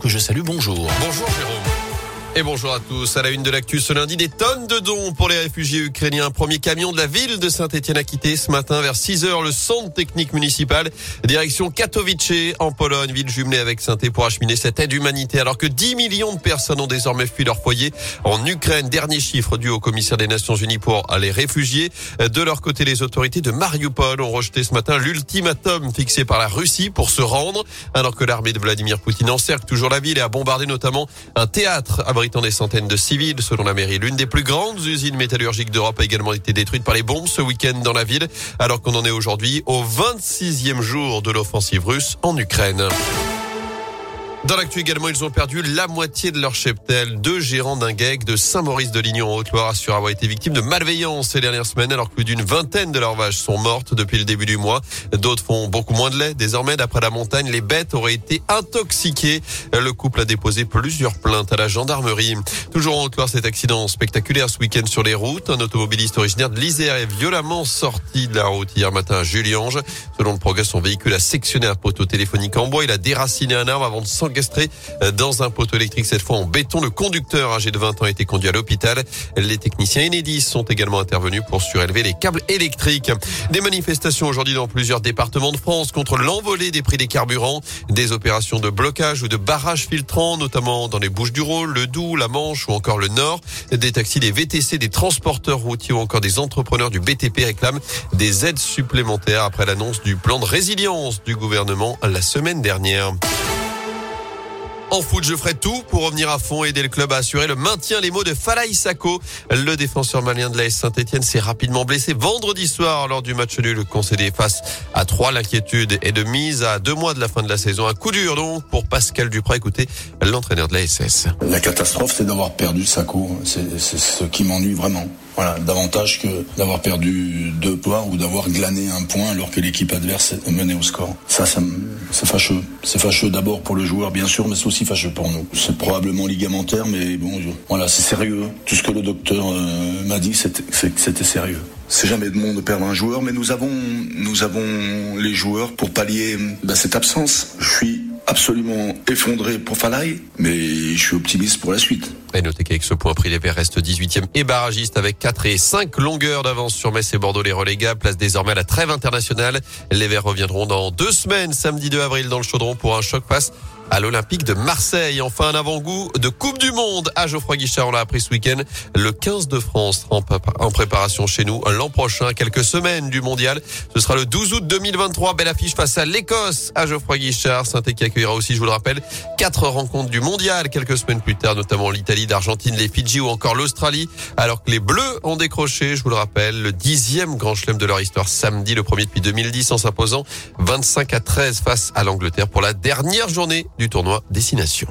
Que je salue, bonjour. Bonjour Jérôme. Et bonjour à tous. À la une de l'actu ce lundi, des tonnes de dons pour les réfugiés ukrainiens. Premier camion de la ville de Saint-Etienne a quitté ce matin vers 6 heures le centre technique municipal. Direction Katowice en Pologne, ville jumelée avec saint pour acheminer cette aide humanitaire. Alors que 10 millions de personnes ont désormais fui leur foyer en Ukraine. Dernier chiffre dû au commissaire des Nations Unies pour les réfugiés. De leur côté, les autorités de Mariupol ont rejeté ce matin l'ultimatum fixé par la Russie pour se rendre. Alors que l'armée de Vladimir Poutine encercle toujours la ville et a bombardé notamment un théâtre abritant des centaines de civils. Selon la mairie, l'une des plus grandes usines métallurgiques d'Europe a également été détruite par les bombes ce week-end dans la ville, alors qu'on en est aujourd'hui au 26e jour de l'offensive russe en Ukraine. Dans l'actu également, ils ont perdu la moitié de leur cheptel. Deux gérants d'un GEG de Saint-Maurice-de-Lignon en Haute-Loire assurent avoir été victimes de malveillance ces dernières semaines alors que plus d'une vingtaine de leurs vaches sont mortes depuis le début du mois. D'autres font beaucoup moins de lait. Désormais, d'après la montagne, les bêtes auraient été intoxiquées. Le couple a déposé plusieurs plaintes à la gendarmerie. Toujours en Haute-Loire, cet accident spectaculaire ce week-end sur les routes. Un automobiliste originaire de l'Isère est violemment sorti de la route hier matin à Juliange. Selon le progrès, son véhicule a sectionné un poteau téléphonique en bois. Il a déraciné un arbre avant de s'enregistrer dans un poteau électrique, cette fois en béton. Le conducteur âgé de 20 ans a été conduit à l'hôpital. Les techniciens Enedis sont également intervenus pour surélever les câbles électriques. Des manifestations aujourd'hui dans plusieurs départements de France contre l'envolée des prix des carburants. Des opérations de blocage ou de barrage filtrant, notamment dans les Bouches du Rhône, le Doubs, la Manche ou encore le Nord. Des taxis, des VTC, des transporteurs routiers ou encore des entrepreneurs du BTP réclament des aides supplémentaires après l'annonce du plan de résilience du gouvernement la semaine dernière. En foot, je ferai tout pour revenir à fond et aider le club à assurer le maintien. Les mots de Falaï Sako, le défenseur malien de la Saint-Etienne, s'est rapidement blessé vendredi soir lors du match nul concédé face à trois. L'inquiétude est de mise à deux mois de la fin de la saison. Un coup dur donc pour Pascal Duprat. Écoutez, l'entraîneur de la SS. La catastrophe, c'est d'avoir perdu Sako. C'est ce qui m'ennuie vraiment. Voilà, davantage que d'avoir perdu deux points ou d'avoir glané un point alors que l'équipe adverse menée au score. Ça, ça c'est fâcheux. C'est fâcheux d'abord pour le joueur, bien sûr, mais c'est aussi fâcheux pour nous. C'est probablement ligamentaire, mais bon, voilà, c'est sérieux. Tout ce que le docteur euh, m'a dit, c'était sérieux. C'est jamais de monde de perdre un joueur, mais nous avons, nous avons les joueurs pour pallier bah, cette absence. Je suis absolument effondré pour Falaï, mais je suis optimiste pour la suite. Et notez qu'avec ce point pris, les Verts restent 18e et barragiste avec 4 et 5 longueurs d'avance sur Metz et Bordeaux. Les relégables place désormais à la trêve internationale. Les Verts reviendront dans deux semaines, samedi 2 avril, dans le Chaudron pour un choc face à l'Olympique de Marseille. Enfin, un avant-goût de Coupe du Monde à Geoffroy Guichard. On l'a appris ce week-end. Le 15 de France en, préparation chez nous l'an prochain. Quelques semaines du mondial. Ce sera le 12 août 2023. Belle affiche face à l'Écosse à Geoffroy Guichard. saint qui accueillera aussi, je vous le rappelle, quatre rencontres du mondial quelques semaines plus tard, notamment l'Italie, l'Argentine, les Fidji ou encore l'Australie. Alors que les Bleus ont décroché, je vous le rappelle, le dixième grand chelem de leur histoire samedi, le premier depuis 2010 en s'imposant 25 à 13 face à l'Angleterre pour la dernière journée du tournoi Destination.